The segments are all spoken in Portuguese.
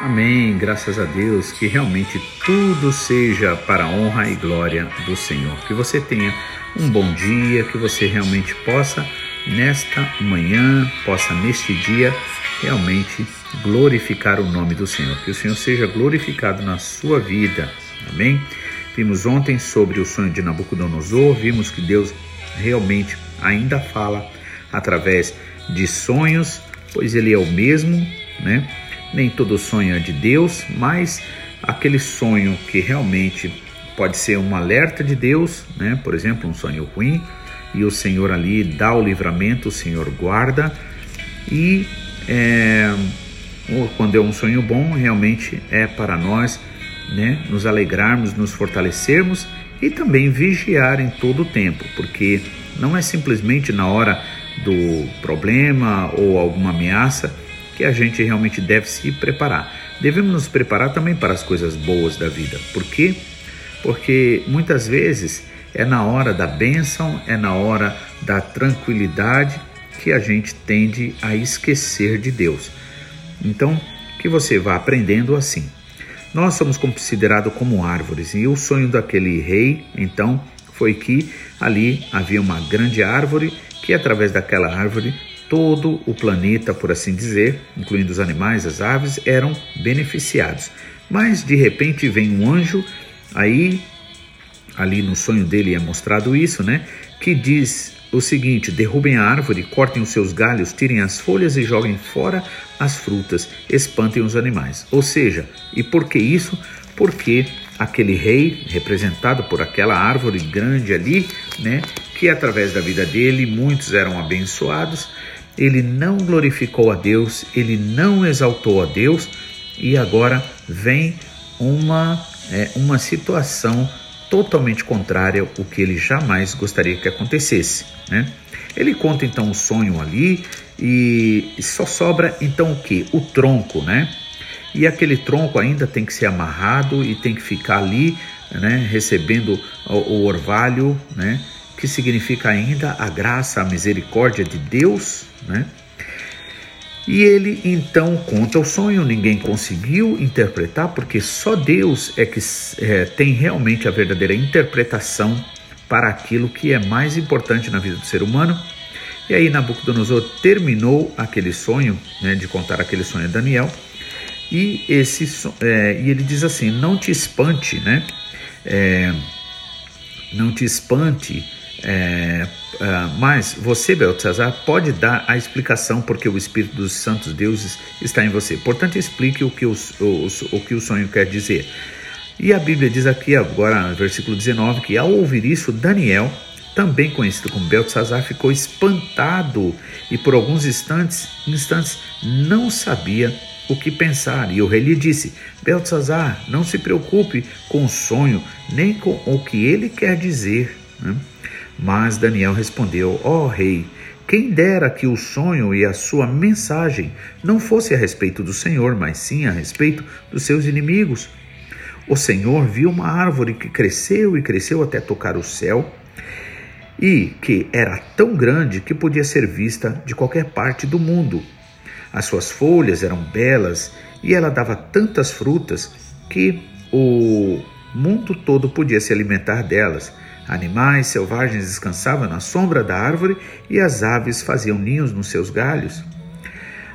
Amém, graças a Deus, que realmente tudo seja para a honra e glória do Senhor. Que você tenha um bom dia, que você realmente possa, nesta manhã, possa neste dia, realmente glorificar o nome do Senhor. Que o Senhor seja glorificado na sua vida. Amém? Vimos ontem sobre o sonho de Nabucodonosor, vimos que Deus realmente ainda fala através de sonhos, pois Ele é o mesmo, né? Nem todo sonho é de Deus, mas aquele sonho que realmente pode ser um alerta de Deus, né? Por exemplo, um sonho ruim, e o Senhor ali dá o livramento, o Senhor guarda. E é, quando é um sonho bom, realmente é para nós, né? Nos alegrarmos, nos fortalecermos e também vigiar em todo o tempo, porque não é simplesmente na hora do problema ou alguma ameaça que a gente realmente deve se preparar. Devemos nos preparar também para as coisas boas da vida. Por quê? Porque muitas vezes é na hora da bênção, é na hora da tranquilidade que a gente tende a esquecer de Deus. Então, que você vá aprendendo assim. Nós somos considerados como árvores e o sonho daquele rei, então, foi que ali havia uma grande árvore que através daquela árvore todo o planeta, por assim dizer, incluindo os animais, as aves, eram beneficiados. Mas de repente vem um anjo, aí ali no sonho dele é mostrado isso, né? Que diz o seguinte: derrubem a árvore, cortem os seus galhos, tirem as folhas e joguem fora as frutas, espantem os animais. Ou seja, e por que isso? Porque aquele rei, representado por aquela árvore grande ali, né, que através da vida dele muitos eram abençoados, ele não glorificou a Deus, ele não exaltou a Deus e agora vem uma, é, uma situação totalmente contrária ao que ele jamais gostaria que acontecesse. Né? Ele conta então o sonho ali e só sobra então o que? O tronco, né? E aquele tronco ainda tem que ser amarrado e tem que ficar ali, né? Recebendo o, o orvalho, né? Que significa ainda a graça, a misericórdia de Deus, né? E ele então conta o sonho, ninguém conseguiu interpretar, porque só Deus é que é, tem realmente a verdadeira interpretação para aquilo que é mais importante na vida do ser humano. E aí Nabucodonosor terminou aquele sonho, né, de contar aquele sonho a Daniel, e, esse, é, e ele diz assim: Não te espante, né? É, não te espante é, é, mas você, Beltzazar, pode dar a explicação porque o Espírito dos Santos Deuses está em você. Portanto, explique o que, os, os, o, que o sonho quer dizer. E a Bíblia diz aqui, agora no versículo 19, que ao ouvir isso, Daniel, também conhecido como Beltzazar, ficou espantado e por alguns instantes, instantes não sabia o que pensar. E o rei lhe disse: Beltzazar, não se preocupe com o sonho, nem com o que ele quer dizer. Né? Mas Daniel respondeu: Ó oh, rei, quem dera que o sonho e a sua mensagem não fosse a respeito do Senhor, mas sim a respeito dos seus inimigos. O Senhor viu uma árvore que cresceu e cresceu até tocar o céu e que era tão grande que podia ser vista de qualquer parte do mundo. As suas folhas eram belas e ela dava tantas frutas que o mundo todo podia se alimentar delas. Animais selvagens descansavam na sombra da árvore e as aves faziam ninhos nos seus galhos.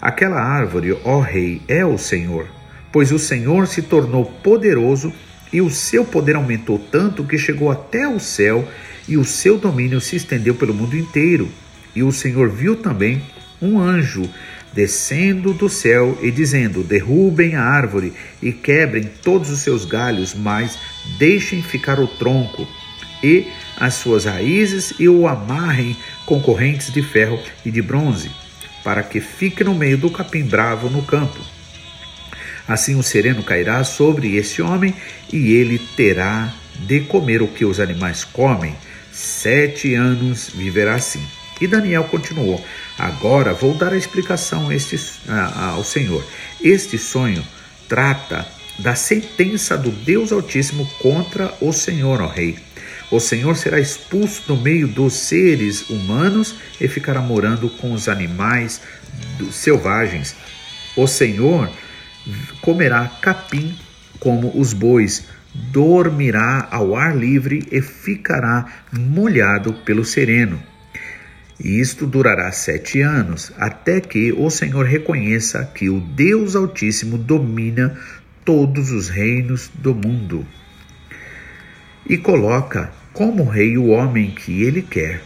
Aquela árvore, ó Rei, é o Senhor, pois o Senhor se tornou poderoso e o seu poder aumentou tanto que chegou até o céu e o seu domínio se estendeu pelo mundo inteiro. E o Senhor viu também um anjo descendo do céu e dizendo: Derrubem a árvore e quebrem todos os seus galhos, mas deixem ficar o tronco e as suas raízes e o amarrem com correntes de ferro e de bronze, para que fique no meio do capim bravo no campo. Assim o sereno cairá sobre esse homem e ele terá de comer o que os animais comem. Sete anos viverá assim. E Daniel continuou: Agora vou dar a explicação este, ao Senhor. Este sonho trata da sentença do Deus Altíssimo contra o Senhor, ó Rei. O Senhor será expulso do meio dos seres humanos e ficará morando com os animais selvagens. O Senhor comerá capim como os bois, dormirá ao ar livre e ficará molhado pelo sereno. E isto durará sete anos, até que o Senhor reconheça que o Deus Altíssimo domina todos os reinos do mundo. E coloca como rei o homem que ele quer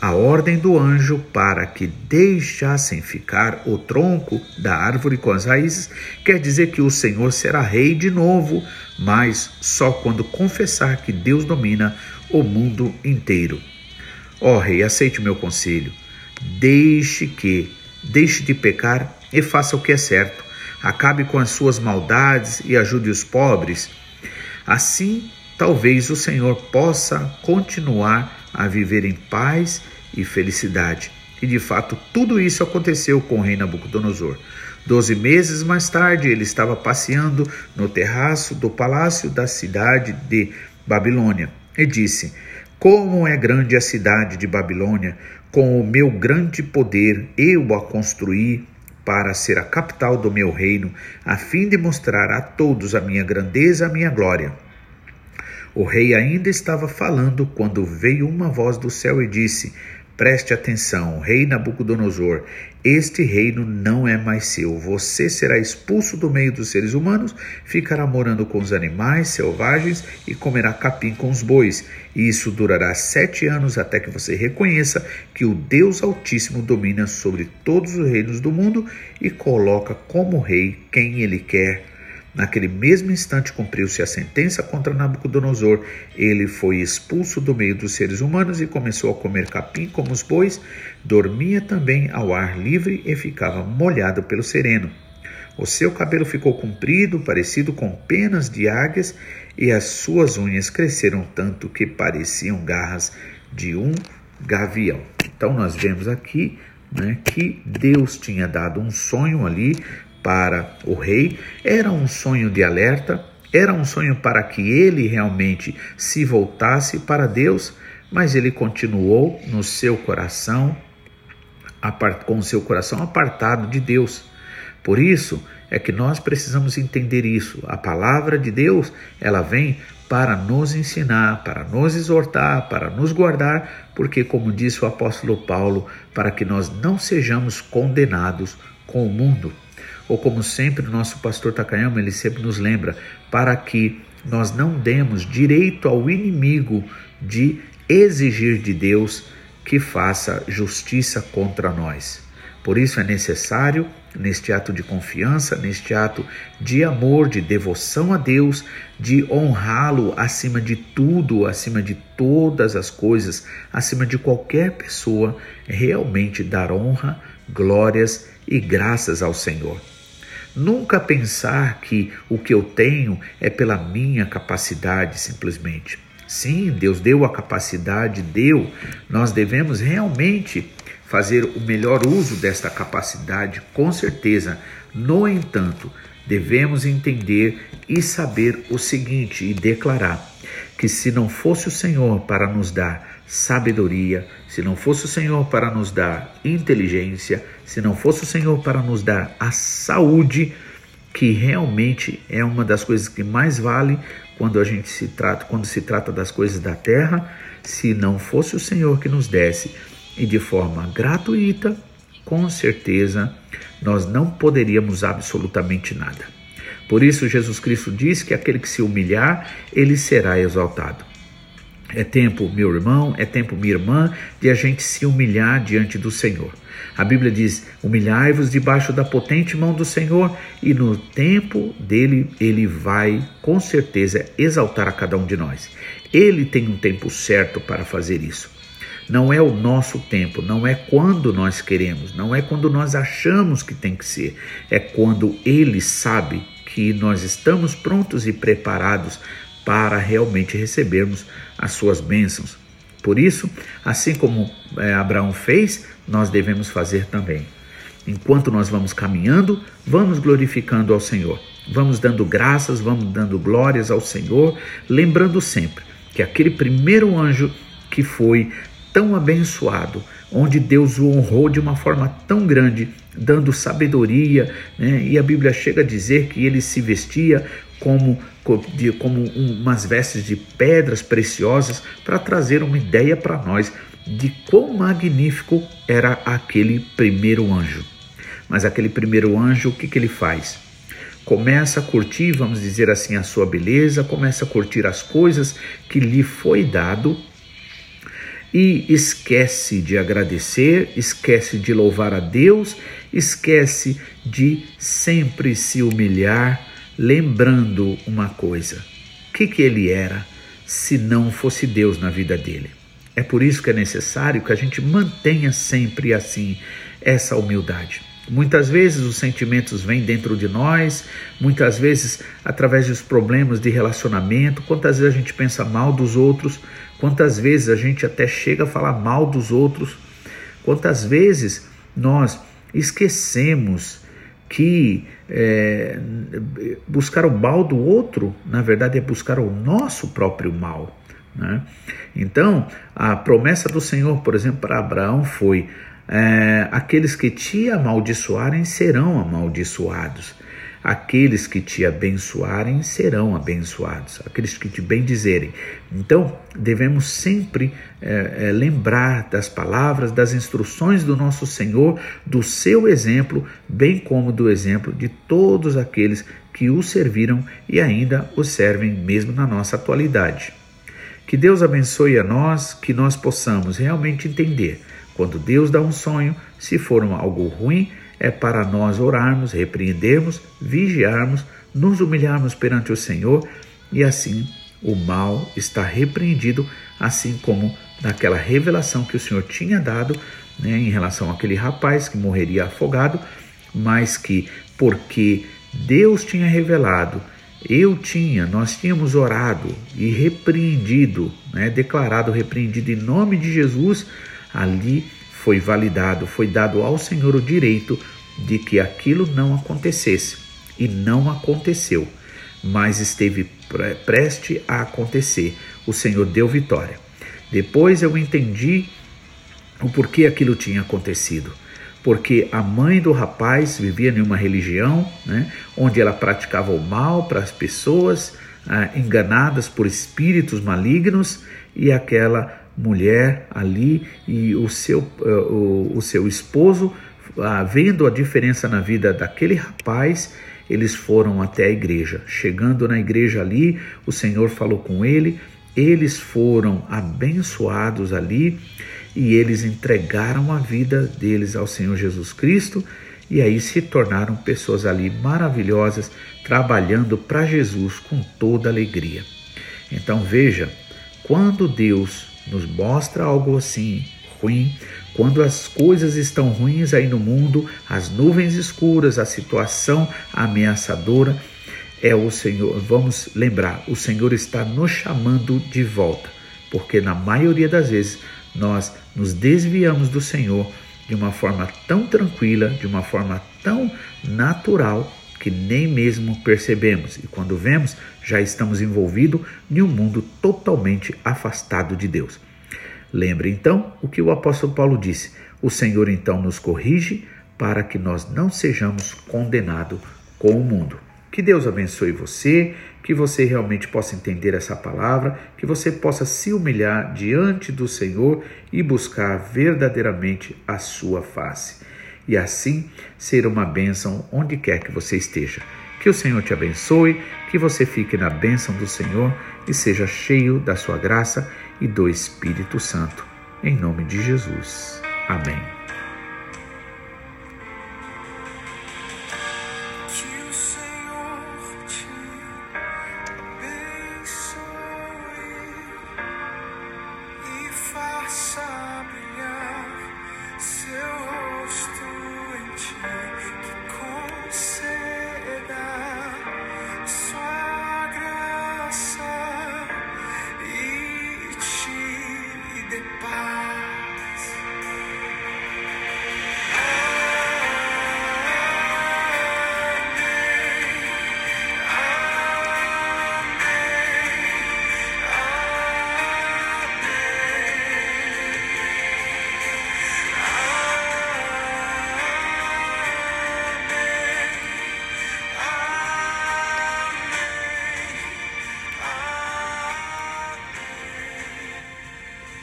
a ordem do anjo para que deixassem ficar o tronco da árvore com as raízes, quer dizer que o Senhor será rei de novo, mas só quando confessar que Deus domina o mundo inteiro. Ó oh, rei, aceite o meu conselho. Deixe que, deixe de pecar e faça o que é certo. Acabe com as suas maldades e ajude os pobres. Assim, talvez o Senhor possa continuar a viver em paz e felicidade. E de fato, tudo isso aconteceu com o rei Nabucodonosor. Doze meses mais tarde, ele estava passeando no terraço do palácio da cidade de Babilônia e disse: Como é grande a cidade de Babilônia! Com o meu grande poder eu a construí para ser a capital do meu reino, a fim de mostrar a todos a minha grandeza, a minha glória. O rei ainda estava falando quando veio uma voz do céu e disse: Preste atenção, rei Nabucodonosor, este reino não é mais seu. Você será expulso do meio dos seres humanos, ficará morando com os animais selvagens e comerá capim com os bois. E isso durará sete anos até que você reconheça que o Deus Altíssimo domina sobre todos os reinos do mundo e coloca como rei quem ele quer Naquele mesmo instante cumpriu-se a sentença contra Nabucodonosor. Ele foi expulso do meio dos seres humanos e começou a comer capim como os bois, dormia também ao ar livre e ficava molhado pelo sereno. O seu cabelo ficou comprido, parecido com penas de águias, e as suas unhas cresceram tanto que pareciam garras de um gavião. Então nós vemos aqui né, que Deus tinha dado um sonho ali para o rei, era um sonho de alerta, era um sonho para que ele realmente se voltasse para Deus, mas ele continuou no seu coração, com o seu coração apartado de Deus. Por isso é que nós precisamos entender isso. A palavra de Deus, ela vem para nos ensinar, para nos exortar, para nos guardar, porque como disse o apóstolo Paulo, para que nós não sejamos condenados com o mundo ou como sempre o nosso pastor Takayama, ele sempre nos lembra, para que nós não demos direito ao inimigo de exigir de Deus que faça justiça contra nós. Por isso é necessário, neste ato de confiança, neste ato de amor, de devoção a Deus, de honrá-lo acima de tudo, acima de todas as coisas, acima de qualquer pessoa, realmente dar honra, glórias e graças ao Senhor. Nunca pensar que o que eu tenho é pela minha capacidade simplesmente. Sim, Deus deu a capacidade, deu. Nós devemos realmente fazer o melhor uso desta capacidade, com certeza. No entanto, devemos entender e saber o seguinte e declarar: que se não fosse o Senhor para nos dar sabedoria, se não fosse o Senhor para nos dar inteligência, se não fosse o Senhor para nos dar a saúde, que realmente é uma das coisas que mais vale quando a gente se trata, quando se trata das coisas da terra, se não fosse o Senhor que nos desse e de forma gratuita, com certeza nós não poderíamos absolutamente nada. Por isso Jesus Cristo diz que aquele que se humilhar, ele será exaltado. É tempo, meu irmão, é tempo, minha irmã, de a gente se humilhar diante do Senhor. A Bíblia diz: humilhai-vos debaixo da potente mão do Senhor, e no tempo dele, ele vai com certeza exaltar a cada um de nós. Ele tem um tempo certo para fazer isso. Não é o nosso tempo, não é quando nós queremos, não é quando nós achamos que tem que ser, é quando ele sabe que nós estamos prontos e preparados para realmente recebermos as suas bênçãos. Por isso, assim como é, Abraão fez, nós devemos fazer também. Enquanto nós vamos caminhando, vamos glorificando ao Senhor. Vamos dando graças, vamos dando glórias ao Senhor, lembrando sempre que aquele primeiro anjo que foi tão abençoado, onde Deus o honrou de uma forma tão grande, dando sabedoria, né? e a Bíblia chega a dizer que ele se vestia como, como umas vestes de pedras preciosas para trazer uma ideia para nós de quão magnífico era aquele primeiro anjo. Mas aquele primeiro anjo, o que, que ele faz? Começa a curtir, vamos dizer assim, a sua beleza, começa a curtir as coisas que lhe foi dado e esquece de agradecer, esquece de louvar a Deus, esquece de sempre se humilhar, lembrando uma coisa: o que, que ele era se não fosse Deus na vida dele? É por isso que é necessário que a gente mantenha sempre assim essa humildade. Muitas vezes os sentimentos vêm dentro de nós, muitas vezes através dos problemas de relacionamento, quantas vezes a gente pensa mal dos outros, quantas vezes a gente até chega a falar mal dos outros, quantas vezes nós esquecemos que é, buscar o mal do outro, na verdade, é buscar o nosso próprio mal. Né? Então, a promessa do Senhor, por exemplo, para Abraão foi: é, aqueles que te amaldiçoarem serão amaldiçoados. Aqueles que te abençoarem serão abençoados, aqueles que te bendizerem. Então, devemos sempre é, é, lembrar das palavras, das instruções do nosso Senhor, do seu exemplo, bem como do exemplo de todos aqueles que o serviram e ainda o servem, mesmo na nossa atualidade. Que Deus abençoe a nós, que nós possamos realmente entender. Quando Deus dá um sonho, se for algo ruim, é para nós orarmos, repreendermos, vigiarmos, nos humilharmos perante o Senhor e assim o mal está repreendido, assim como naquela revelação que o Senhor tinha dado né, em relação àquele rapaz que morreria afogado, mas que porque Deus tinha revelado eu tinha, nós tínhamos orado e repreendido, né, declarado repreendido em nome de Jesus, ali foi validado, foi dado ao Senhor o direito de que aquilo não acontecesse. E não aconteceu, mas esteve preste a acontecer. O Senhor deu vitória. Depois eu entendi o porquê aquilo tinha acontecido porque a mãe do rapaz vivia em uma religião né, onde ela praticava o mal para as pessoas ah, enganadas por espíritos malignos e aquela mulher ali e o seu, uh, o, o, seu esposo, uh, vendo a diferença na vida daquele rapaz, eles foram até a igreja. Chegando na igreja ali, o Senhor falou com ele, eles foram abençoados ali e eles entregaram a vida deles ao Senhor Jesus Cristo e aí se tornaram pessoas ali maravilhosas, trabalhando para Jesus com toda alegria. Então veja, quando Deus nos mostra algo assim ruim, quando as coisas estão ruins aí no mundo, as nuvens escuras, a situação ameaçadora, é o Senhor, vamos lembrar, o Senhor está nos chamando de volta, porque na maioria das vezes nós nos desviamos do Senhor de uma forma tão tranquila, de uma forma tão natural, que nem mesmo percebemos. E quando vemos, já estamos envolvidos em um mundo totalmente afastado de Deus. Lembre então o que o apóstolo Paulo disse: o Senhor então nos corrige para que nós não sejamos condenados com o mundo. Que Deus abençoe você, que você realmente possa entender essa palavra, que você possa se humilhar diante do Senhor e buscar verdadeiramente a sua face. E assim ser uma bênção onde quer que você esteja. Que o Senhor te abençoe, que você fique na bênção do Senhor e seja cheio da sua graça e do Espírito Santo. Em nome de Jesus. Amém.